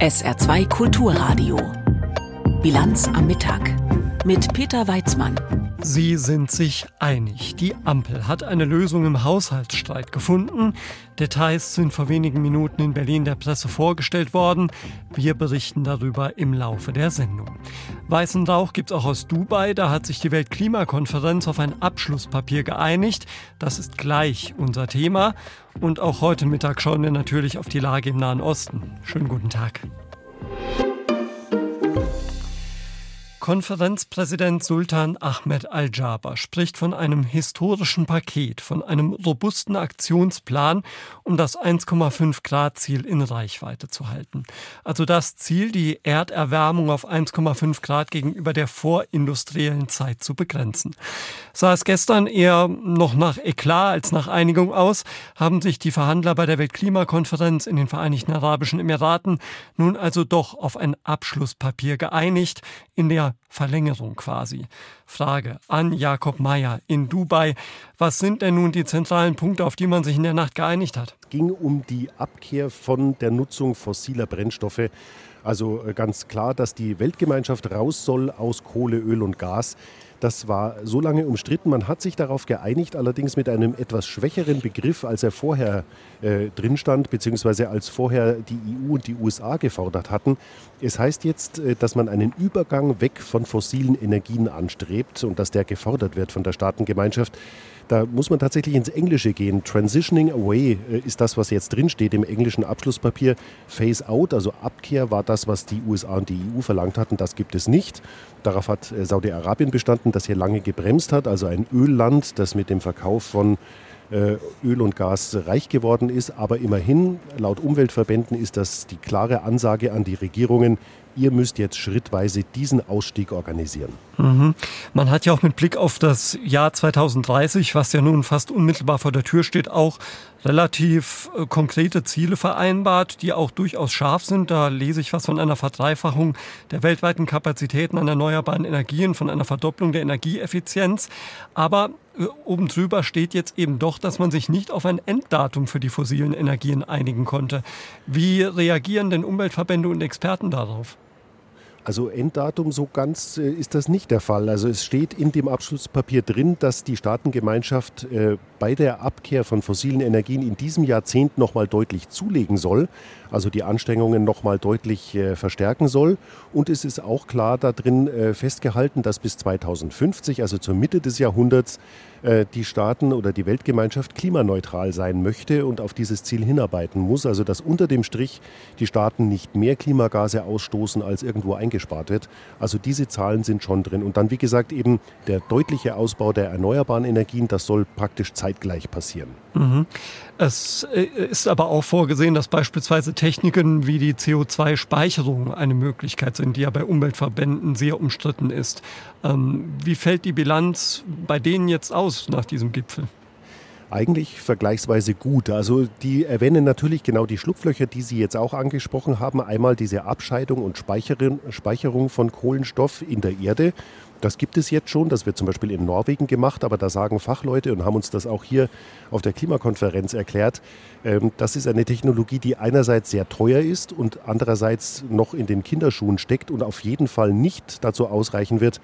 SR2 Kulturradio. Bilanz am Mittag mit Peter Weizmann. Sie sind sich einig. Die Ampel hat eine Lösung im Haushaltsstreit gefunden. Details sind vor wenigen Minuten in Berlin der Presse vorgestellt worden. Wir berichten darüber im Laufe der Sendung. Weißen Rauch gibt es auch aus Dubai. Da hat sich die Weltklimakonferenz auf ein Abschlusspapier geeinigt. Das ist gleich unser Thema. Und auch heute Mittag schauen wir natürlich auf die Lage im Nahen Osten. Schönen guten Tag. Konferenzpräsident Sultan Ahmed Al-Jaber spricht von einem historischen Paket, von einem robusten Aktionsplan, um das 1,5 Grad Ziel in Reichweite zu halten. Also das Ziel, die Erderwärmung auf 1,5 Grad gegenüber der vorindustriellen Zeit zu begrenzen. Sah es gestern eher noch nach Eklat als nach Einigung aus, haben sich die Verhandler bei der Weltklimakonferenz in den Vereinigten Arabischen Emiraten nun also doch auf ein Abschlusspapier geeinigt, in der Verlängerung quasi. Frage an Jakob Mayer in Dubai. Was sind denn nun die zentralen Punkte, auf die man sich in der Nacht geeinigt hat? Es ging um die Abkehr von der Nutzung fossiler Brennstoffe. Also äh, ganz klar, dass die Weltgemeinschaft raus soll aus Kohle, Öl und Gas. Das war so lange umstritten. Man hat sich darauf geeinigt, allerdings mit einem etwas schwächeren Begriff, als er vorher äh, drin stand, beziehungsweise als vorher die EU und die USA gefordert hatten. Es heißt jetzt, äh, dass man einen Übergang weg von fossilen Energien anstrebt und dass der gefordert wird von der Staatengemeinschaft. Da muss man tatsächlich ins Englische gehen. Transitioning away äh, ist das, was jetzt drinsteht im englischen Abschlusspapier. Phase out, also Abkehr, war das, was die USA und die EU verlangt hatten. Das gibt es nicht. Darauf hat äh, Saudi-Arabien bestanden, das hier lange gebremst hat. Also ein Ölland, das mit dem Verkauf von Öl und Gas reich geworden ist. Aber immerhin, laut Umweltverbänden ist das die klare Ansage an die Regierungen, ihr müsst jetzt schrittweise diesen Ausstieg organisieren. Mhm. Man hat ja auch mit Blick auf das Jahr 2030, was ja nun fast unmittelbar vor der Tür steht, auch relativ äh, konkrete Ziele vereinbart, die auch durchaus scharf sind. Da lese ich was von einer Verdreifachung der weltweiten Kapazitäten an erneuerbaren Energien, von einer Verdopplung der Energieeffizienz. Aber äh, oben drüber steht jetzt eben doch, dass man sich nicht auf ein Enddatum für die fossilen Energien einigen konnte. Wie reagieren denn Umweltverbände und Experten darauf? Also Enddatum so ganz äh, ist das nicht der Fall. Also es steht in dem Abschlusspapier drin, dass die Staatengemeinschaft äh, bei der Abkehr von fossilen Energien in diesem Jahrzehnt nochmal deutlich zulegen soll, also die Anstrengungen nochmal deutlich äh, verstärken soll. Und es ist auch klar darin äh, festgehalten, dass bis 2050, also zur Mitte des Jahrhunderts, die Staaten oder die Weltgemeinschaft klimaneutral sein möchte und auf dieses Ziel hinarbeiten muss. Also dass unter dem Strich die Staaten nicht mehr Klimagase ausstoßen, als irgendwo eingespart wird. Also diese Zahlen sind schon drin. Und dann, wie gesagt, eben der deutliche Ausbau der erneuerbaren Energien, das soll praktisch zeitgleich passieren. Mhm. Es äh, ist aber auch vorgesehen, dass beispielsweise Techniken wie die CO2-Speicherung eine Möglichkeit sind, die ja bei Umweltverbänden sehr umstritten ist. Ähm, wie fällt die Bilanz bei denen jetzt aus nach diesem Gipfel? eigentlich vergleichsweise gut. Also die erwähnen natürlich genau die Schlupflöcher, die Sie jetzt auch angesprochen haben. Einmal diese Abscheidung und Speicherung von Kohlenstoff in der Erde. Das gibt es jetzt schon, das wird zum Beispiel in Norwegen gemacht, aber da sagen Fachleute und haben uns das auch hier auf der Klimakonferenz erklärt, ähm, das ist eine Technologie, die einerseits sehr teuer ist und andererseits noch in den Kinderschuhen steckt und auf jeden Fall nicht dazu ausreichen wird,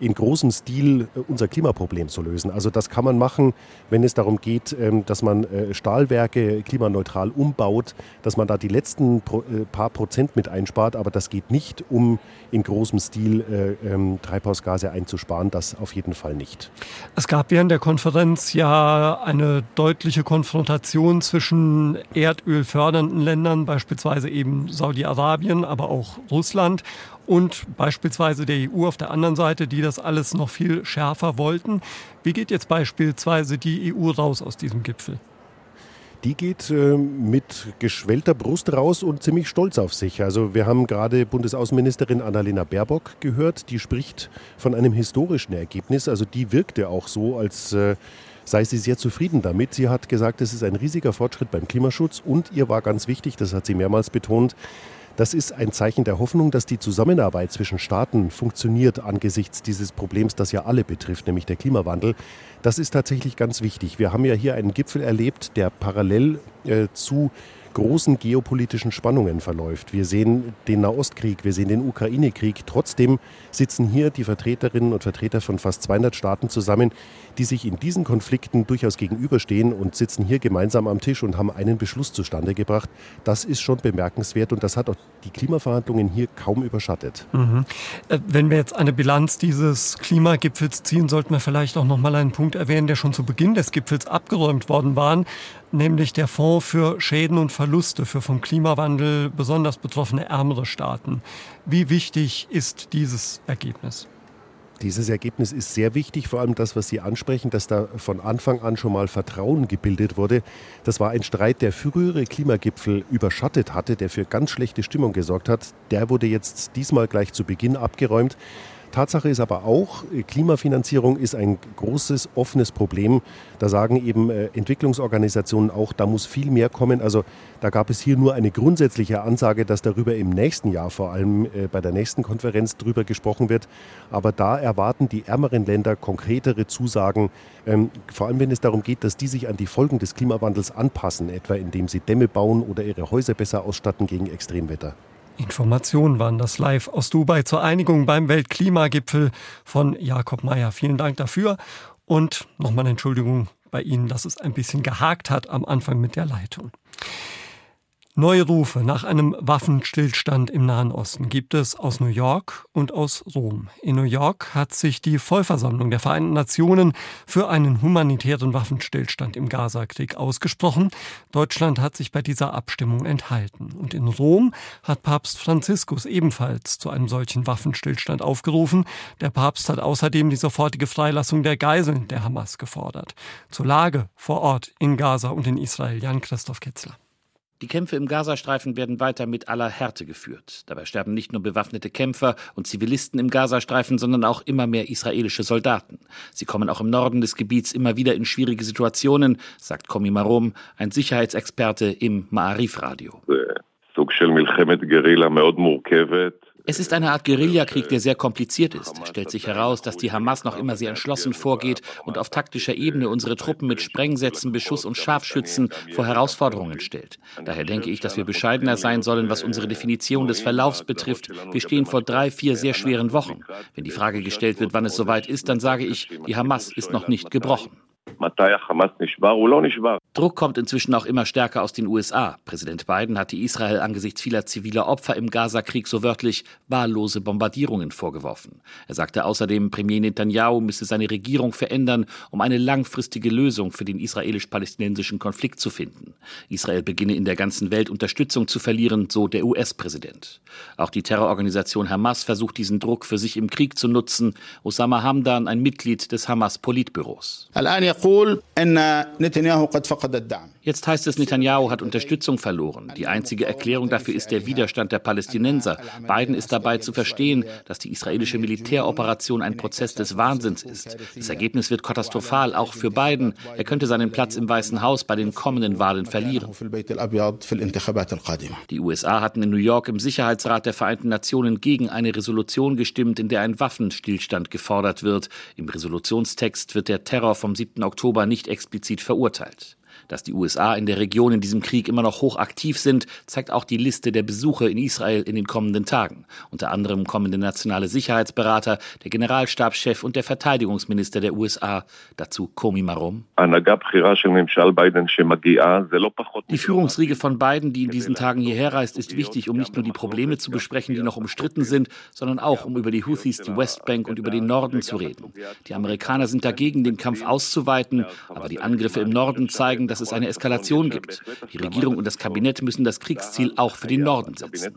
in großem Stil äh, unser Klimaproblem zu lösen. Also das kann man machen, wenn es darum geht, ähm, dass man äh, Stahlwerke klimaneutral umbaut, dass man da die letzten äh, paar Prozent mit einspart, aber das geht nicht, um in großem Stil ähm, Treibhausgase einzusparen, das auf jeden Fall nicht. Es gab während der Konferenz ja eine deutliche Konfrontation zwischen erdölfördernden Ländern, beispielsweise eben Saudi-Arabien, aber auch Russland und beispielsweise der EU auf der anderen Seite, die das alles noch viel schärfer wollten. Wie geht jetzt beispielsweise die EU raus aus diesem Gipfel? die geht äh, mit geschwellter Brust raus und ziemlich stolz auf sich. Also wir haben gerade Bundesaußenministerin Annalena Baerbock gehört, die spricht von einem historischen Ergebnis. Also die wirkte auch so, als äh, sei sie sehr zufrieden damit. Sie hat gesagt, es ist ein riesiger Fortschritt beim Klimaschutz und ihr war ganz wichtig, das hat sie mehrmals betont, das ist ein Zeichen der Hoffnung, dass die Zusammenarbeit zwischen Staaten funktioniert angesichts dieses Problems, das ja alle betrifft, nämlich der Klimawandel. Das ist tatsächlich ganz wichtig. Wir haben ja hier einen Gipfel erlebt, der parallel äh, zu großen geopolitischen Spannungen verläuft. Wir sehen den Nahostkrieg, wir sehen den Ukraine-Krieg. Trotzdem sitzen hier die Vertreterinnen und Vertreter von fast 200 Staaten zusammen, die sich in diesen Konflikten durchaus gegenüberstehen und sitzen hier gemeinsam am Tisch und haben einen Beschluss zustande gebracht. Das ist schon bemerkenswert und das hat auch die Klimaverhandlungen hier kaum überschattet. Mhm. Äh, wenn wir jetzt eine Bilanz dieses Klimagipfels ziehen, sollten wir vielleicht auch noch mal einen Punkt erwähnen, der schon zu Beginn des Gipfels abgeräumt worden war, nämlich der Fonds für Schäden und Verluste für vom Klimawandel besonders betroffene ärmere Staaten. Wie wichtig ist dieses Ergebnis? Dieses Ergebnis ist sehr wichtig, vor allem das, was Sie ansprechen, dass da von Anfang an schon mal Vertrauen gebildet wurde. Das war ein Streit, der frühere Klimagipfel überschattet hatte, der für ganz schlechte Stimmung gesorgt hat. Der wurde jetzt diesmal gleich zu Beginn abgeräumt. Tatsache ist aber auch, Klimafinanzierung ist ein großes, offenes Problem. Da sagen eben äh, Entwicklungsorganisationen auch, da muss viel mehr kommen. Also da gab es hier nur eine grundsätzliche Ansage, dass darüber im nächsten Jahr, vor allem äh, bei der nächsten Konferenz, darüber gesprochen wird. Aber da erwarten die ärmeren Länder konkretere Zusagen, ähm, vor allem wenn es darum geht, dass die sich an die Folgen des Klimawandels anpassen, etwa indem sie Dämme bauen oder ihre Häuser besser ausstatten gegen Extremwetter. Informationen waren das live aus Dubai zur Einigung beim Weltklimagipfel von Jakob Mayer. Vielen Dank dafür und nochmal Entschuldigung bei Ihnen, dass es ein bisschen gehakt hat am Anfang mit der Leitung. Neue Rufe nach einem Waffenstillstand im Nahen Osten gibt es aus New York und aus Rom. In New York hat sich die Vollversammlung der Vereinten Nationen für einen humanitären Waffenstillstand im Gazakrieg ausgesprochen. Deutschland hat sich bei dieser Abstimmung enthalten. Und in Rom hat Papst Franziskus ebenfalls zu einem solchen Waffenstillstand aufgerufen. Der Papst hat außerdem die sofortige Freilassung der Geiseln der Hamas gefordert. Zur Lage vor Ort in Gaza und in Israel Jan Christoph Ketzler. Die Kämpfe im Gazastreifen werden weiter mit aller Härte geführt. Dabei sterben nicht nur bewaffnete Kämpfer und Zivilisten im Gazastreifen, sondern auch immer mehr israelische Soldaten. Sie kommen auch im Norden des Gebiets immer wieder in schwierige Situationen, sagt Komi Marom, ein Sicherheitsexperte im Ma'arif-Radio. Es ist eine Art Guerillakrieg, der sehr kompliziert ist. Es stellt sich heraus, dass die Hamas noch immer sehr entschlossen vorgeht und auf taktischer Ebene unsere Truppen mit Sprengsätzen, Beschuss und Scharfschützen vor Herausforderungen stellt. Daher denke ich, dass wir bescheidener sein sollen, was unsere Definition des Verlaufs betrifft. Wir stehen vor drei, vier sehr schweren Wochen. Wenn die Frage gestellt wird, wann es soweit ist, dann sage ich, die Hamas ist noch nicht gebrochen. Druck kommt inzwischen auch immer stärker aus den USA. Präsident Biden hatte Israel angesichts vieler ziviler Opfer im Gazakrieg so wörtlich wahllose Bombardierungen vorgeworfen. Er sagte außerdem, Premier Netanyahu müsse seine Regierung verändern, um eine langfristige Lösung für den israelisch-palästinensischen Konflikt zu finden. Israel beginne in der ganzen Welt Unterstützung zu verlieren, so der US-Präsident. Auch die Terrororganisation Hamas versucht diesen Druck für sich im Krieg zu nutzen. Osama Hamdan, ein Mitglied des Hamas-Politbüros. Jetzt heißt es, Netanyahu hat Unterstützung verloren. Die einzige Erklärung dafür ist der Widerstand der Palästinenser. Biden ist dabei zu verstehen, dass die israelische Militäroperation ein Prozess des Wahnsinns ist. Das Ergebnis wird katastrophal, auch für Biden. Er könnte seinen Platz im Weißen Haus bei den kommenden Wahlen verlieren. Die USA hatten in New York im Sicherheitsrat der Vereinten Nationen gegen eine Resolution gestimmt, in der ein Waffenstillstand gefordert wird. Im Resolutionstext wird der Terror vom 7. Oktober nicht explizit verurteilt. Dass die USA in der Region in diesem Krieg immer noch hoch aktiv sind, zeigt auch die Liste der Besuche in Israel in den kommenden Tagen. Unter anderem kommen der nationale Sicherheitsberater, der Generalstabschef und der Verteidigungsminister der USA. Dazu Komi Marom. Die Führungsriege von Biden, die in diesen Tagen hierher reist, ist wichtig, um nicht nur die Probleme zu besprechen, die noch umstritten sind, sondern auch, um über die Houthis, die Westbank und über den Norden zu reden. Die Amerikaner sind dagegen, den Kampf auszuweiten, aber die Angriffe im Norden zeigen, dass es eine Eskalation gibt. Die Regierung und das Kabinett müssen das Kriegsziel auch für den Norden setzen.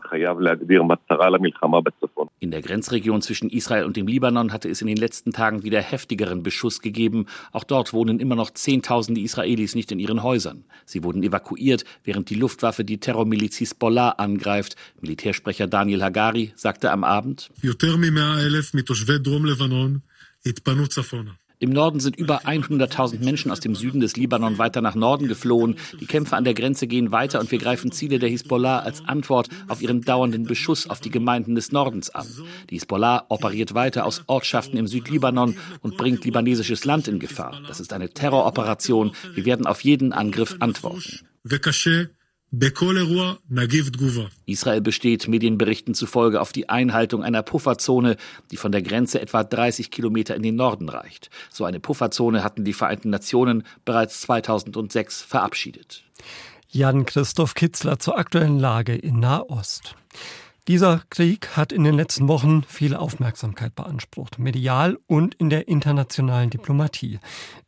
In der Grenzregion zwischen Israel und dem Libanon hatte es in den letzten Tagen wieder heftigeren Beschuss gegeben. Auch dort wohnen immer noch Zehntausende Israelis nicht in ihren Häusern. Sie wurden evakuiert, während die Luftwaffe die Terrormiliz Hisbollah angreift. Militärsprecher Daniel Hagari sagte am Abend, im Norden sind über 100.000 Menschen aus dem Süden des Libanon weiter nach Norden geflohen. Die Kämpfe an der Grenze gehen weiter und wir greifen Ziele der Hisbollah als Antwort auf ihren dauernden Beschuss auf die Gemeinden des Nordens an. Die Hisbollah operiert weiter aus Ortschaften im Südlibanon und bringt libanesisches Land in Gefahr. Das ist eine Terroroperation. Wir werden auf jeden Angriff antworten. Israel besteht Medienberichten zufolge auf die Einhaltung einer Pufferzone, die von der Grenze etwa 30 Kilometer in den Norden reicht. So eine Pufferzone hatten die Vereinten Nationen bereits 2006 verabschiedet. Jan-Christoph Kitzler zur aktuellen Lage in Nahost. Dieser Krieg hat in den letzten Wochen viel Aufmerksamkeit beansprucht, medial und in der internationalen Diplomatie.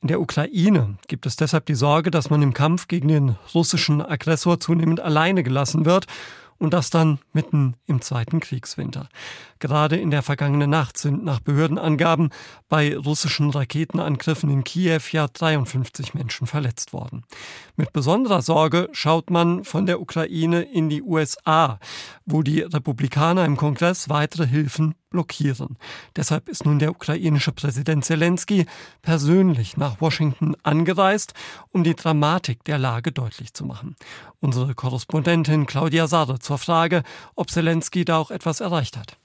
In der Ukraine gibt es deshalb die Sorge, dass man im Kampf gegen den russischen Aggressor zunehmend alleine gelassen wird und das dann mitten im zweiten Kriegswinter. Gerade in der vergangenen Nacht sind nach Behördenangaben bei russischen Raketenangriffen in Kiew ja 53 Menschen verletzt worden. Mit besonderer Sorge schaut man von der Ukraine in die USA, wo die Republikaner im Kongress weitere Hilfen blockieren. Deshalb ist nun der ukrainische Präsident Zelensky persönlich nach Washington angereist, um die Dramatik der Lage deutlich zu machen. Unsere Korrespondentin Claudia Sade zur Frage, ob Zelensky da auch etwas erreicht hat.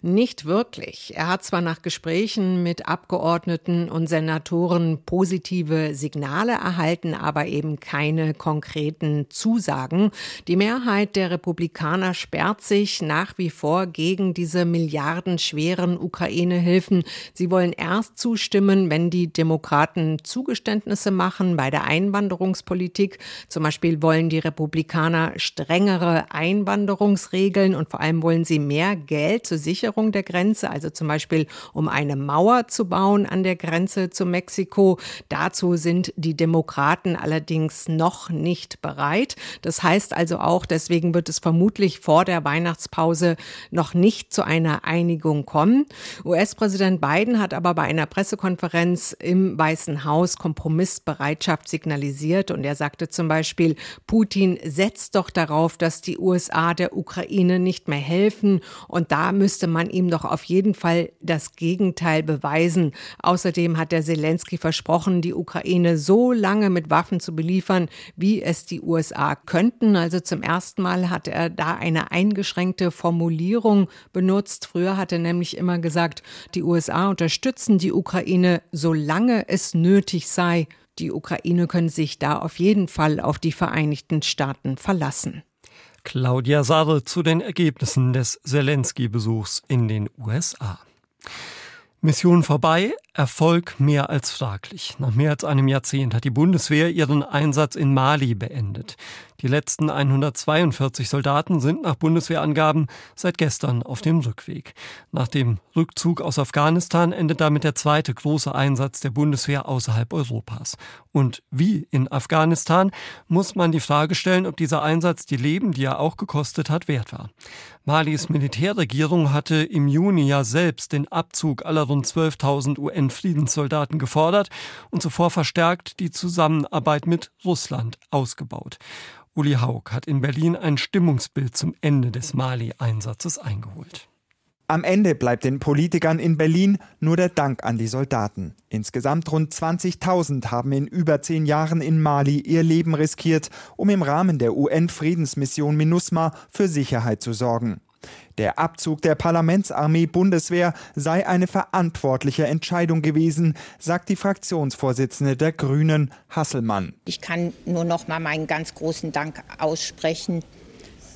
Nicht wirklich. Er hat zwar nach Gesprächen mit Abgeordneten und Senatoren positive Signale erhalten, aber eben keine konkreten Zusagen. Die Mehrheit der Republikaner sperrt sich nach wie vor gegen diese milliardenschweren Ukraine-Hilfen. Sie wollen erst zustimmen, wenn die Demokraten Zugeständnisse machen bei der Einwanderungspolitik. Zum Beispiel wollen die Republikaner strengere Einwanderungsregeln und vor allem wollen sie mehr Geld zur Sicherung Sicherung der Grenze, also zum Beispiel um eine Mauer zu bauen an der Grenze zu Mexiko. Dazu sind die Demokraten allerdings noch nicht bereit. Das heißt also auch, deswegen wird es vermutlich vor der Weihnachtspause noch nicht zu einer Einigung kommen. US-Präsident Biden hat aber bei einer Pressekonferenz im Weißen Haus Kompromissbereitschaft signalisiert und er sagte zum Beispiel, Putin setzt doch darauf, dass die USA der Ukraine nicht mehr helfen und da müsste man man ihm doch auf jeden Fall das Gegenteil beweisen. Außerdem hat der Zelensky versprochen, die Ukraine so lange mit Waffen zu beliefern, wie es die USA könnten. Also zum ersten Mal hat er da eine eingeschränkte Formulierung benutzt. Früher hat er nämlich immer gesagt, die USA unterstützen die Ukraine, solange es nötig sei. Die Ukraine können sich da auf jeden Fall auf die Vereinigten Staaten verlassen. Claudia Sarre zu den Ergebnissen des Zelensky-Besuchs in den USA. Mission vorbei, Erfolg mehr als fraglich. Nach mehr als einem Jahrzehnt hat die Bundeswehr ihren Einsatz in Mali beendet. Die letzten 142 Soldaten sind nach Bundeswehrangaben seit gestern auf dem Rückweg. Nach dem Rückzug aus Afghanistan endet damit der zweite große Einsatz der Bundeswehr außerhalb Europas. Und wie in Afghanistan muss man die Frage stellen, ob dieser Einsatz die Leben, die er auch gekostet hat, wert war. Malis Militärregierung hatte im Juni ja selbst den Abzug aller rund 12.000 UN-Friedenssoldaten gefordert und zuvor verstärkt die Zusammenarbeit mit Russland ausgebaut. Uli Haug hat in Berlin ein Stimmungsbild zum Ende des Mali-Einsatzes eingeholt. Am Ende bleibt den Politikern in Berlin nur der Dank an die Soldaten. Insgesamt rund 20.000 haben in über zehn Jahren in Mali ihr Leben riskiert, um im Rahmen der UN-Friedensmission MINUSMA für Sicherheit zu sorgen. Der Abzug der Parlamentsarmee Bundeswehr sei eine verantwortliche Entscheidung gewesen, sagt die Fraktionsvorsitzende der Grünen, Hasselmann. Ich kann nur noch mal meinen ganz großen Dank aussprechen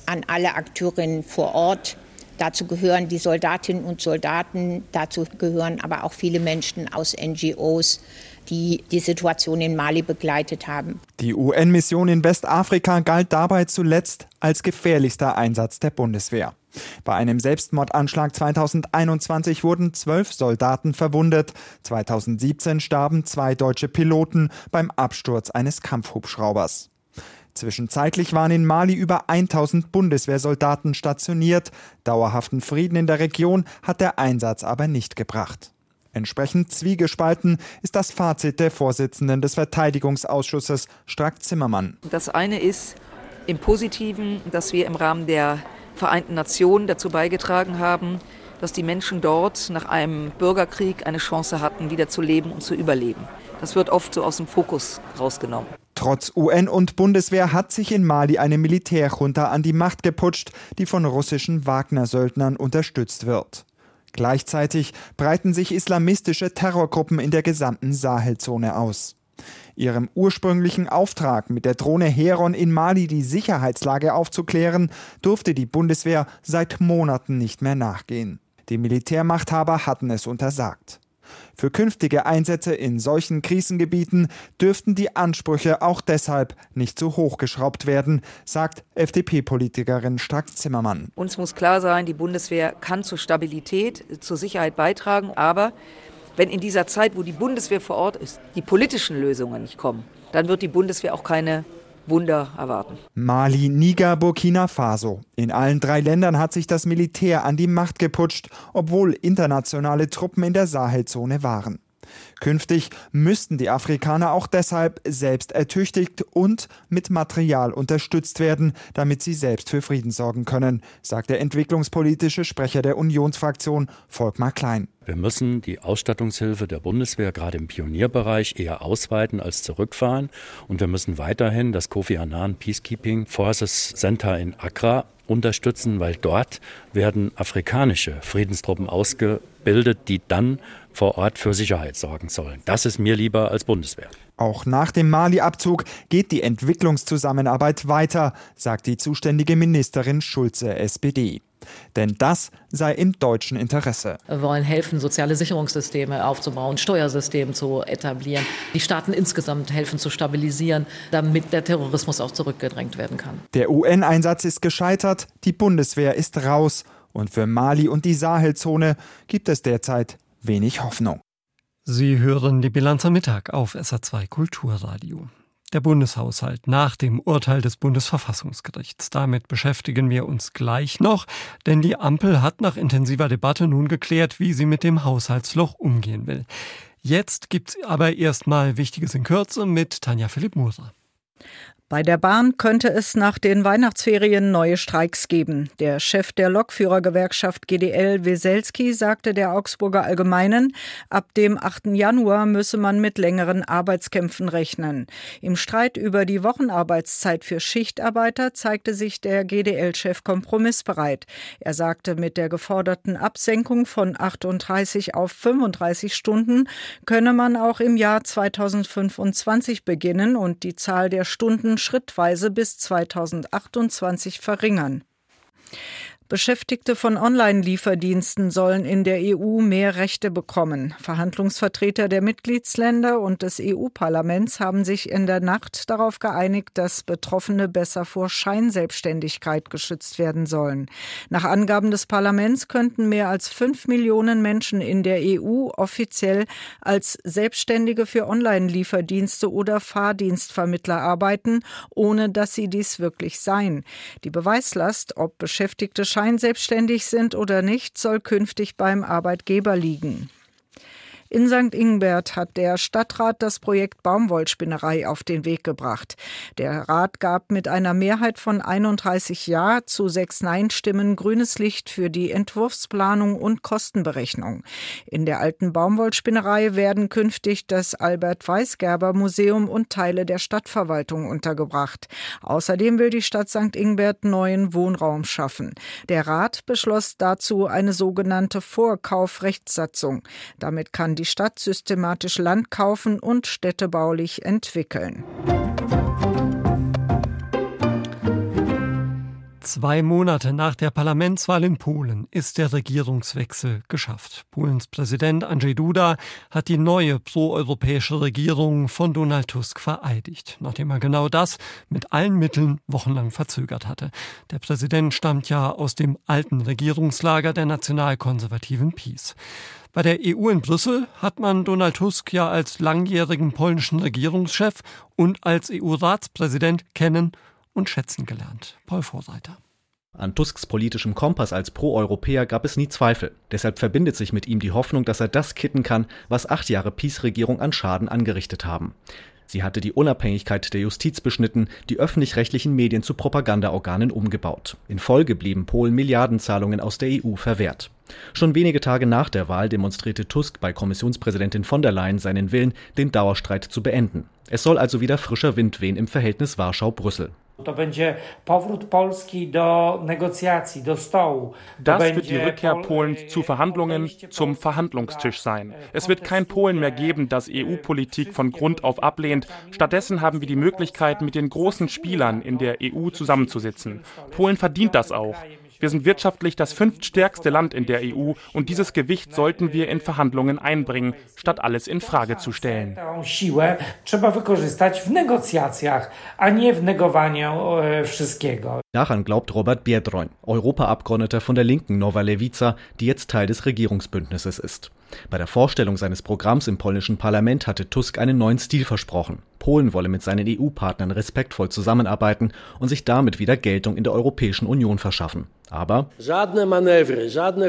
an alle Akteurinnen vor Ort. Dazu gehören die Soldatinnen und Soldaten, dazu gehören aber auch viele Menschen aus NGOs, die die Situation in Mali begleitet haben. Die UN-Mission in Westafrika galt dabei zuletzt als gefährlichster Einsatz der Bundeswehr. Bei einem Selbstmordanschlag 2021 wurden zwölf Soldaten verwundet. 2017 starben zwei deutsche Piloten beim Absturz eines Kampfhubschraubers. Zwischenzeitlich waren in Mali über 1000 Bundeswehrsoldaten stationiert. Dauerhaften Frieden in der Region hat der Einsatz aber nicht gebracht. Entsprechend zwiegespalten ist das Fazit der Vorsitzenden des Verteidigungsausschusses, Strack Zimmermann. Das eine ist im Positiven, dass wir im Rahmen der Vereinten Nationen dazu beigetragen haben, dass die Menschen dort nach einem Bürgerkrieg eine Chance hatten, wieder zu leben und zu überleben. Das wird oft so aus dem Fokus rausgenommen. Trotz UN und Bundeswehr hat sich in Mali eine Militärjunta an die Macht geputscht, die von russischen Wagner-Söldnern unterstützt wird. Gleichzeitig breiten sich islamistische Terrorgruppen in der gesamten Sahelzone aus. Ihrem ursprünglichen Auftrag, mit der Drohne Heron in Mali die Sicherheitslage aufzuklären, durfte die Bundeswehr seit Monaten nicht mehr nachgehen. Die Militärmachthaber hatten es untersagt. Für künftige Einsätze in solchen Krisengebieten dürften die Ansprüche auch deshalb nicht zu hoch geschraubt werden, sagt FDP-Politikerin Strack-Zimmermann. Uns muss klar sein, die Bundeswehr kann zur Stabilität, zur Sicherheit beitragen, aber wenn in dieser Zeit, wo die Bundeswehr vor Ort ist, die politischen Lösungen nicht kommen, dann wird die Bundeswehr auch keine Wunder erwarten. Mali, Niger, Burkina Faso. In allen drei Ländern hat sich das Militär an die Macht geputscht, obwohl internationale Truppen in der Sahelzone waren. Künftig müssten die Afrikaner auch deshalb selbst ertüchtigt und mit Material unterstützt werden, damit sie selbst für Frieden sorgen können, sagt der entwicklungspolitische Sprecher der Unionsfraktion Volkmar Klein. Wir müssen die Ausstattungshilfe der Bundeswehr gerade im Pionierbereich eher ausweiten als zurückfahren. Und wir müssen weiterhin das Kofi Annan Peacekeeping Forces Center in Accra unterstützen, weil dort werden afrikanische Friedenstruppen ausgebildet, die dann vor Ort für Sicherheit sorgen sollen. Das ist mir lieber als Bundeswehr. Auch nach dem Mali-Abzug geht die Entwicklungszusammenarbeit weiter, sagt die zuständige Ministerin Schulze SPD. Denn das sei im deutschen Interesse. Wir wollen helfen, soziale Sicherungssysteme aufzubauen, Steuersysteme zu etablieren, die Staaten insgesamt helfen zu stabilisieren, damit der Terrorismus auch zurückgedrängt werden kann. Der UN-Einsatz ist gescheitert, die Bundeswehr ist raus. Und für Mali und die Sahelzone gibt es derzeit wenig Hoffnung. Sie hören die Bilanz am Mittag auf SA2 Kulturradio. Der Bundeshaushalt nach dem Urteil des Bundesverfassungsgerichts. Damit beschäftigen wir uns gleich noch, denn die Ampel hat nach intensiver Debatte nun geklärt, wie sie mit dem Haushaltsloch umgehen will. Jetzt gibt's aber erstmal Wichtiges in Kürze mit Tanja Philipp Moser. Bei der Bahn könnte es nach den Weihnachtsferien neue Streiks geben. Der Chef der Lokführergewerkschaft GDL Weselski sagte der Augsburger Allgemeinen, ab dem 8. Januar müsse man mit längeren Arbeitskämpfen rechnen. Im Streit über die Wochenarbeitszeit für Schichtarbeiter zeigte sich der GDL-Chef kompromissbereit. Er sagte, mit der geforderten Absenkung von 38 auf 35 Stunden könne man auch im Jahr 2025 beginnen und die Zahl der Stunden schrittweise bis 2028 verringern. Beschäftigte von Online-Lieferdiensten sollen in der EU mehr Rechte bekommen. Verhandlungsvertreter der Mitgliedsländer und des EU-Parlaments haben sich in der Nacht darauf geeinigt, dass Betroffene besser vor Scheinselbstständigkeit geschützt werden sollen. Nach Angaben des Parlaments könnten mehr als fünf Millionen Menschen in der EU offiziell als Selbstständige für Online-Lieferdienste oder Fahrdienstvermittler arbeiten, ohne dass sie dies wirklich seien. Die Beweislast, ob Beschäftigte scheinselbstständig sind oder nicht, soll künftig beim Arbeitgeber liegen. In St. Ingbert hat der Stadtrat das Projekt Baumwollspinnerei auf den Weg gebracht. Der Rat gab mit einer Mehrheit von 31 Ja zu sechs Nein-Stimmen grünes Licht für die Entwurfsplanung und Kostenberechnung. In der alten Baumwollspinnerei werden künftig das Albert Weisgerber Museum und Teile der Stadtverwaltung untergebracht. Außerdem will die Stadt St. Ingbert neuen Wohnraum schaffen. Der Rat beschloss dazu eine sogenannte Vorkaufrechtssatzung. Damit kann die die Stadt systematisch Land kaufen und städtebaulich entwickeln. Zwei Monate nach der Parlamentswahl in Polen ist der Regierungswechsel geschafft. Polens Präsident Andrzej Duda hat die neue proeuropäische Regierung von Donald Tusk vereidigt, nachdem er genau das mit allen Mitteln wochenlang verzögert hatte. Der Präsident stammt ja aus dem alten Regierungslager der nationalkonservativen PiS. Bei der EU in Brüssel hat man Donald Tusk ja als langjährigen polnischen Regierungschef und als EU-Ratspräsident kennen und schätzen gelernt. Paul Vorreiter. An Tusks politischem Kompass als Pro-Europäer gab es nie Zweifel. Deshalb verbindet sich mit ihm die Hoffnung, dass er das kitten kann, was acht Jahre Peace-Regierung an Schaden angerichtet haben. Sie hatte die Unabhängigkeit der Justiz beschnitten, die öffentlich-rechtlichen Medien zu Propagandaorganen umgebaut. In Folge blieben Polen Milliardenzahlungen aus der EU verwehrt. Schon wenige Tage nach der Wahl demonstrierte Tusk bei Kommissionspräsidentin von der Leyen seinen Willen, den Dauerstreit zu beenden. Es soll also wieder frischer Wind wehen im Verhältnis Warschau-Brüssel. Das wird die Rückkehr Polens zu Verhandlungen zum Verhandlungstisch sein. Es wird kein Polen mehr geben, das EU-Politik von Grund auf ablehnt. Stattdessen haben wir die Möglichkeit, mit den großen Spielern in der EU zusammenzusitzen. Polen verdient das auch. Wir sind wirtschaftlich das fünftstärkste Land in der EU und dieses Gewicht sollten wir in Verhandlungen einbringen, statt alles in Frage zu stellen. E, Daran glaubt Robert Biedroń, Europaabgeordneter von der Linken Nova Lewica, die jetzt Teil des Regierungsbündnisses ist. Bei der Vorstellung seines Programms im polnischen Parlament hatte Tusk einen neuen Stil versprochen. Polen wolle mit seinen EU-Partnern respektvoll zusammenarbeiten und sich damit wieder Geltung in der Europäischen Union verschaffen. Aber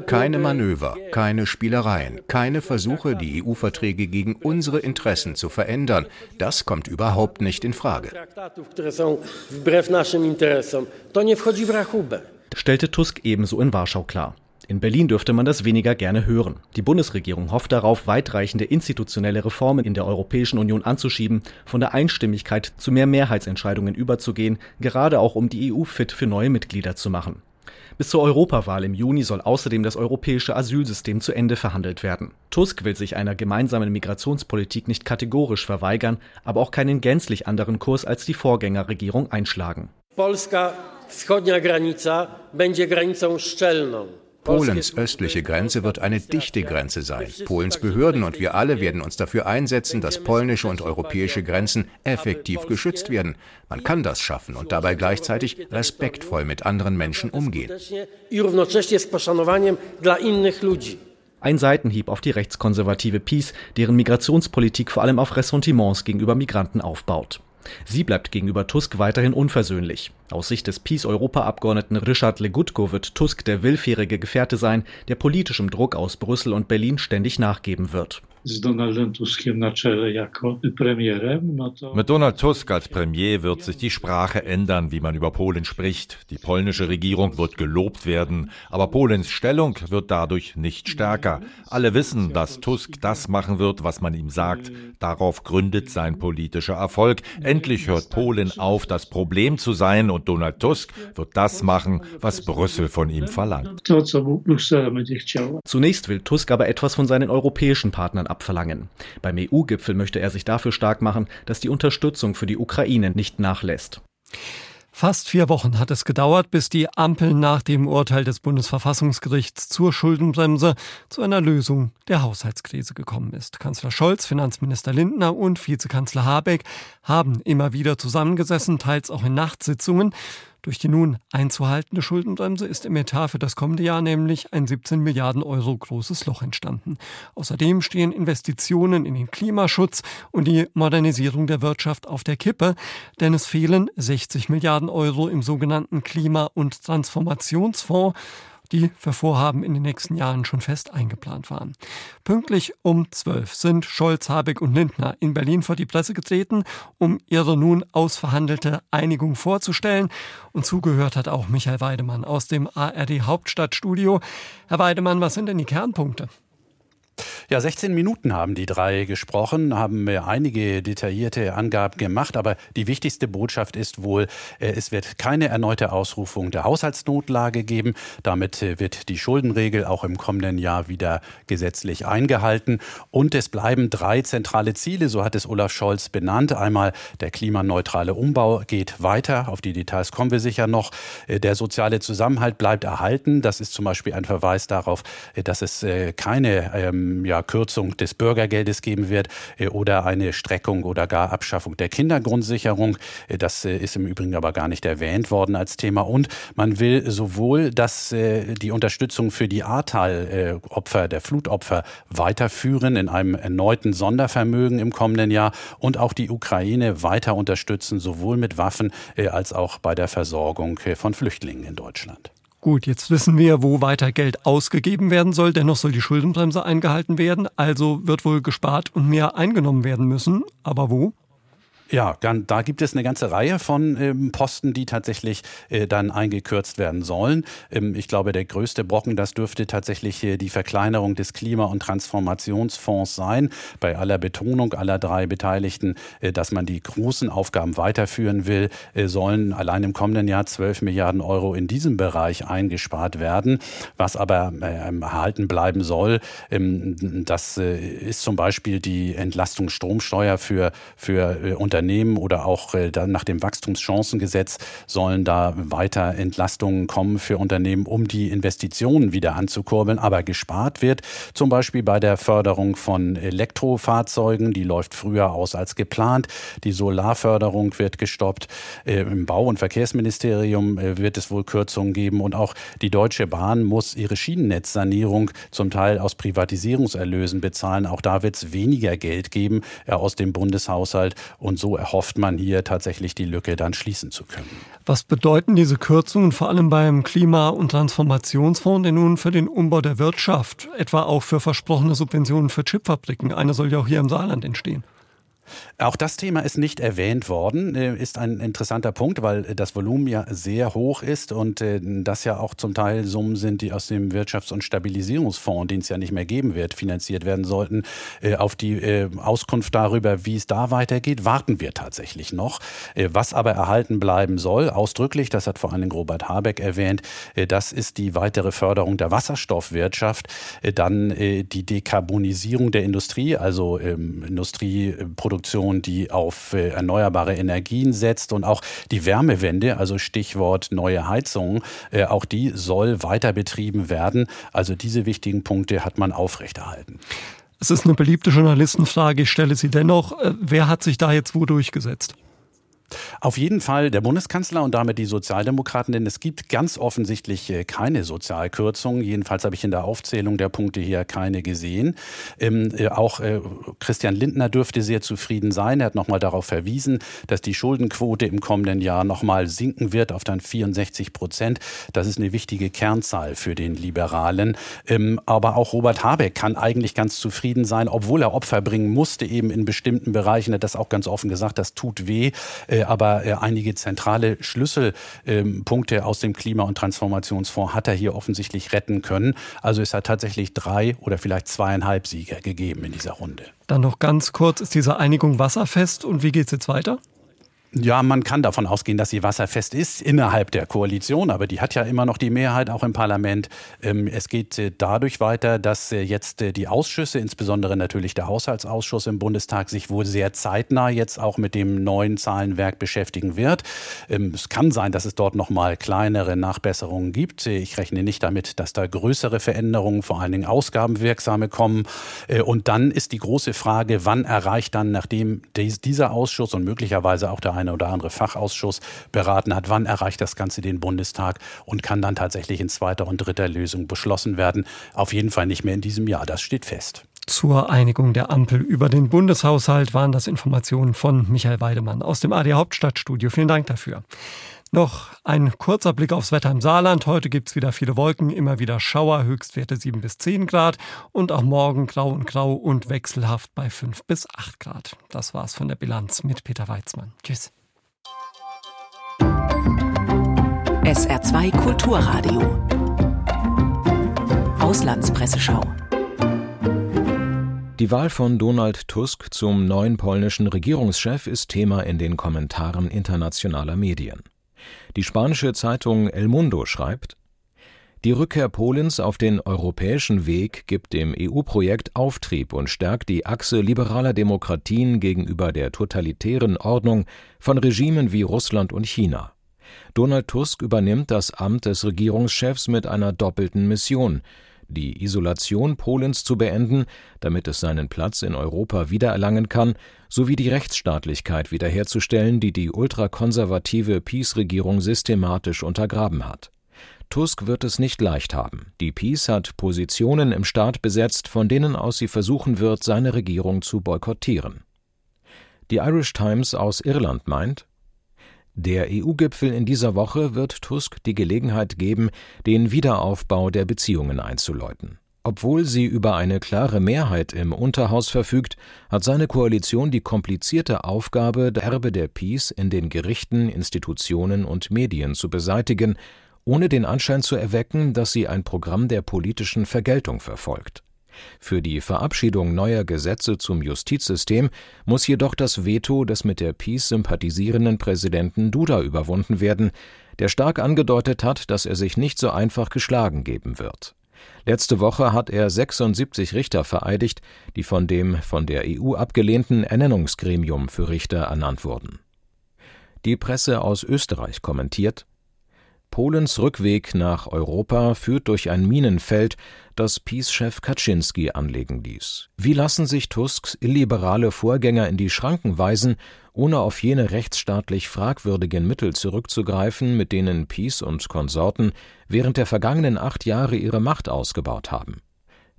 keine Manöver, keine Spielereien, keine Versuche, die EU-Verträge gegen unsere Interessen zu verändern. Das kommt überhaupt nicht in Frage. Stellte Tusk ebenso in Warschau klar. In Berlin dürfte man das weniger gerne hören. Die Bundesregierung hofft darauf, weitreichende institutionelle Reformen in der Europäischen Union anzuschieben, von der Einstimmigkeit zu mehr Mehrheitsentscheidungen überzugehen, gerade auch um die EU fit für neue Mitglieder zu machen. Bis zur Europawahl im Juni soll außerdem das europäische Asylsystem zu Ende verhandelt werden. Tusk will sich einer gemeinsamen Migrationspolitik nicht kategorisch verweigern, aber auch keinen gänzlich anderen Kurs als die Vorgängerregierung einschlagen. Polska wschodnia granica będzie granicą szczelną. Polens östliche Grenze wird eine dichte Grenze sein. Polens Behörden und wir alle werden uns dafür einsetzen, dass polnische und europäische Grenzen effektiv geschützt werden. Man kann das schaffen und dabei gleichzeitig respektvoll mit anderen Menschen umgehen. Ein Seitenhieb auf die rechtskonservative PiS, deren Migrationspolitik vor allem auf Ressentiments gegenüber Migranten aufbaut. Sie bleibt gegenüber Tusk weiterhin unversöhnlich. Aus Sicht des PiS-Europaabgeordneten Richard Legutko wird Tusk der willfährige Gefährte sein, der politischem Druck aus Brüssel und Berlin ständig nachgeben wird. Mit Donald Tusk als Premier wird sich die Sprache ändern, wie man über Polen spricht. Die polnische Regierung wird gelobt werden, aber Polens Stellung wird dadurch nicht stärker. Alle wissen, dass Tusk das machen wird, was man ihm sagt. Darauf gründet sein politischer Erfolg. Endlich hört Polen auf, das Problem zu sein und Donald Tusk wird das machen, was Brüssel von ihm verlangt. Zunächst will Tusk aber etwas von seinen europäischen Partnern abverlangen. Beim EU-Gipfel möchte er sich dafür stark machen, dass die Unterstützung für die Ukraine nicht nachlässt. Fast vier Wochen hat es gedauert, bis die Ampel nach dem Urteil des Bundesverfassungsgerichts zur Schuldenbremse zu einer Lösung der Haushaltskrise gekommen ist. Kanzler Scholz, Finanzminister Lindner und Vizekanzler Habeck haben immer wieder zusammengesessen, teils auch in Nachtsitzungen. Durch die nun einzuhaltende Schuldenbremse ist im Etat für das kommende Jahr nämlich ein 17 Milliarden Euro großes Loch entstanden. Außerdem stehen Investitionen in den Klimaschutz und die Modernisierung der Wirtschaft auf der Kippe, denn es fehlen 60 Milliarden Euro im sogenannten Klima- und Transformationsfonds die für Vorhaben in den nächsten Jahren schon fest eingeplant waren. Pünktlich um zwölf sind Scholz, Habeck und Lindner in Berlin vor die Presse getreten, um ihre nun ausverhandelte Einigung vorzustellen. Und zugehört hat auch Michael Weidemann aus dem ARD Hauptstadtstudio. Herr Weidemann, was sind denn die Kernpunkte? Ja, 16 Minuten haben die drei gesprochen, haben einige detaillierte Angaben gemacht, aber die wichtigste Botschaft ist wohl, äh, es wird keine erneute Ausrufung der Haushaltsnotlage geben. Damit äh, wird die Schuldenregel auch im kommenden Jahr wieder gesetzlich eingehalten. Und es bleiben drei zentrale Ziele, so hat es Olaf Scholz benannt. Einmal der klimaneutrale Umbau geht weiter, auf die Details kommen wir sicher noch. Äh, der soziale Zusammenhalt bleibt erhalten. Das ist zum Beispiel ein Verweis darauf, dass es keine ähm, ja, Kürzung des Bürgergeldes geben wird äh, oder eine Streckung oder gar Abschaffung der Kindergrundsicherung. Äh, das äh, ist im Übrigen aber gar nicht erwähnt worden als Thema. Und man will sowohl, dass die Unterstützung für die Ahrtal-Opfer, der Flutopfer weiterführen in einem erneuten Sondervermögen im kommenden Jahr und auch die Ukraine weiter unterstützen, sowohl mit Waffen als auch bei der Versorgung von Flüchtlingen in Deutschland. Gut, jetzt wissen wir, wo weiter Geld ausgegeben werden soll. Dennoch soll die Schuldenbremse eingehalten werden. Also wird wohl gespart und mehr eingenommen werden müssen. Aber wo? Ja, da gibt es eine ganze Reihe von ähm, Posten, die tatsächlich äh, dann eingekürzt werden sollen. Ähm, ich glaube, der größte Brocken, das dürfte tatsächlich äh, die Verkleinerung des Klima- und Transformationsfonds sein. Bei aller Betonung aller drei Beteiligten, äh, dass man die großen Aufgaben weiterführen will, äh, sollen allein im kommenden Jahr 12 Milliarden Euro in diesem Bereich eingespart werden. Was aber ähm, erhalten bleiben soll, ähm, das äh, ist zum Beispiel die Entlastung Stromsteuer für, für äh, Unternehmen oder auch äh, nach dem Wachstumschancengesetz sollen da weiter Entlastungen kommen für Unternehmen, um die Investitionen wieder anzukurbeln. Aber gespart wird zum Beispiel bei der Förderung von Elektrofahrzeugen. Die läuft früher aus als geplant. Die Solarförderung wird gestoppt. Äh, Im Bau- und Verkehrsministerium äh, wird es wohl Kürzungen geben. Und auch die Deutsche Bahn muss ihre Schienennetzsanierung zum Teil aus Privatisierungserlösen bezahlen. Auch da wird es weniger Geld geben aus dem Bundeshaushalt. Und so erhofft man hier tatsächlich die Lücke dann schließen zu können. Was bedeuten diese Kürzungen vor allem beim Klima- und Transformationsfonds denn nun für den Umbau der Wirtschaft, etwa auch für versprochene Subventionen für Chipfabriken? Eine soll ja auch hier im Saarland entstehen. Auch das Thema ist nicht erwähnt worden, äh, ist ein interessanter Punkt, weil das Volumen ja sehr hoch ist und äh, das ja auch zum Teil Summen sind, die aus dem Wirtschafts- und Stabilisierungsfonds, den es ja nicht mehr geben wird, finanziert werden sollten. Äh, auf die Auskunft darüber, wie es da weitergeht, warten wir tatsächlich noch. Was aber erhalten bleiben soll, ausdrücklich, das hat vor allem Robert Habeck erwähnt, das ist die weitere Förderung der Wasserstoffwirtschaft, dann die Dekarbonisierung der Industrie, also ähm, Industrieproduktion Produktion, die auf äh, erneuerbare Energien setzt und auch die Wärmewende, also Stichwort neue Heizungen, äh, auch die soll weiter betrieben werden. Also diese wichtigen Punkte hat man aufrechterhalten. Es ist eine beliebte Journalistenfrage, ich stelle sie dennoch. Äh, wer hat sich da jetzt wo durchgesetzt? Auf jeden Fall der Bundeskanzler und damit die Sozialdemokraten, denn es gibt ganz offensichtlich äh, keine Sozialkürzungen. Jedenfalls habe ich in der Aufzählung der Punkte hier keine gesehen. Ähm, äh, auch äh, Christian Lindner dürfte sehr zufrieden sein. Er hat nochmal darauf verwiesen, dass die Schuldenquote im kommenden Jahr nochmal sinken wird auf dann 64 Prozent. Das ist eine wichtige Kernzahl für den Liberalen. Ähm, aber auch Robert Habeck kann eigentlich ganz zufrieden sein, obwohl er Opfer bringen musste, eben in bestimmten Bereichen. Er hat das auch ganz offen gesagt, das tut weh. Aber äh, einige zentrale Schlüsselpunkte ähm, aus dem Klima- und Transformationsfonds hat er hier offensichtlich retten können. Also es hat tatsächlich drei oder vielleicht zweieinhalb Sieger gegeben in dieser Runde. Dann noch ganz kurz, ist diese Einigung wasserfest und wie geht es jetzt weiter? Ja, man kann davon ausgehen, dass sie wasserfest ist innerhalb der Koalition, aber die hat ja immer noch die Mehrheit auch im Parlament. Ähm, es geht äh, dadurch weiter, dass äh, jetzt äh, die Ausschüsse, insbesondere natürlich der Haushaltsausschuss im Bundestag, sich wohl sehr zeitnah jetzt auch mit dem neuen Zahlenwerk beschäftigen wird. Ähm, es kann sein, dass es dort noch mal kleinere Nachbesserungen gibt. Ich rechne nicht damit, dass da größere Veränderungen, vor allen Dingen ausgabenwirksame kommen. Und dann ist die große Frage, wann erreicht dann, nachdem dieser Ausschuss und möglicherweise auch der eine oder andere Fachausschuss beraten hat, wann erreicht das Ganze den Bundestag und kann dann tatsächlich in zweiter und dritter Lösung beschlossen werden. Auf jeden Fall nicht mehr in diesem Jahr, das steht fest. Zur Einigung der Ampel über den Bundeshaushalt waren das Informationen von Michael Weidemann aus dem AD Hauptstadtstudio. Vielen Dank dafür. Noch ein kurzer Blick aufs Wetter im Saarland. Heute gibt es wieder viele Wolken, immer wieder Schauer, Höchstwerte 7 bis 10 Grad und auch morgen grau und grau und wechselhaft bei 5 bis 8 Grad. Das war's von der Bilanz mit Peter Weizmann. Tschüss. SR2 Kulturradio. Auslandspresseschau. Die Wahl von Donald Tusk zum neuen polnischen Regierungschef ist Thema in den Kommentaren internationaler Medien. Die spanische Zeitung El Mundo schreibt Die Rückkehr Polens auf den europäischen Weg gibt dem EU-Projekt Auftrieb und stärkt die Achse liberaler Demokratien gegenüber der totalitären Ordnung von Regimen wie Russland und China. Donald Tusk übernimmt das Amt des Regierungschefs mit einer doppelten Mission die Isolation Polens zu beenden, damit es seinen Platz in Europa wiedererlangen kann, sowie die Rechtsstaatlichkeit wiederherzustellen, die die ultrakonservative PiS-Regierung systematisch untergraben hat. Tusk wird es nicht leicht haben. Die PiS hat Positionen im Staat besetzt, von denen aus sie versuchen wird, seine Regierung zu boykottieren. Die Irish Times aus Irland meint, der EU-Gipfel in dieser Woche wird Tusk die Gelegenheit geben, den Wiederaufbau der Beziehungen einzuläuten. Obwohl sie über eine klare Mehrheit im Unterhaus verfügt, hat seine Koalition die komplizierte Aufgabe, der Erbe der Peace in den Gerichten, Institutionen und Medien zu beseitigen, ohne den Anschein zu erwecken, dass sie ein Programm der politischen Vergeltung verfolgt. Für die Verabschiedung neuer Gesetze zum Justizsystem muss jedoch das Veto des mit der Peace sympathisierenden Präsidenten Duda überwunden werden, der stark angedeutet hat, dass er sich nicht so einfach geschlagen geben wird. Letzte Woche hat er 76 Richter vereidigt, die von dem von der EU abgelehnten Ernennungsgremium für Richter ernannt wurden. Die Presse aus Österreich kommentiert Polens Rückweg nach Europa führt durch ein Minenfeld, das PiS-Chef Kaczynski anlegen ließ. Wie lassen sich Tusks illiberale Vorgänger in die Schranken weisen, ohne auf jene rechtsstaatlich fragwürdigen Mittel zurückzugreifen, mit denen PiS und Konsorten während der vergangenen acht Jahre ihre Macht ausgebaut haben?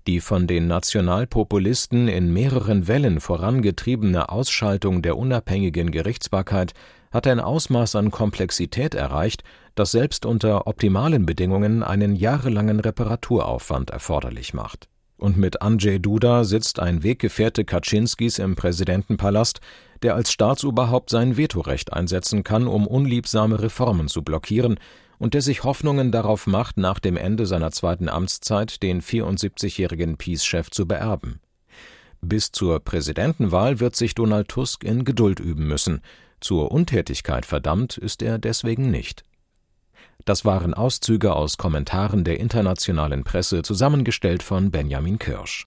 Die von den Nationalpopulisten in mehreren Wellen vorangetriebene Ausschaltung der unabhängigen Gerichtsbarkeit hat ein Ausmaß an Komplexität erreicht, das selbst unter optimalen Bedingungen einen jahrelangen Reparaturaufwand erforderlich macht. Und mit Andrzej Duda sitzt ein Weggefährte Kaczynskis im Präsidentenpalast, der als Staatsoberhaupt sein Vetorecht einsetzen kann, um unliebsame Reformen zu blockieren und der sich Hoffnungen darauf macht, nach dem Ende seiner zweiten Amtszeit den 74-jährigen Peace-Chef zu beerben. Bis zur Präsidentenwahl wird sich Donald Tusk in Geduld üben müssen. Zur Untätigkeit verdammt ist er deswegen nicht. Das waren Auszüge aus Kommentaren der internationalen Presse, zusammengestellt von Benjamin Kirsch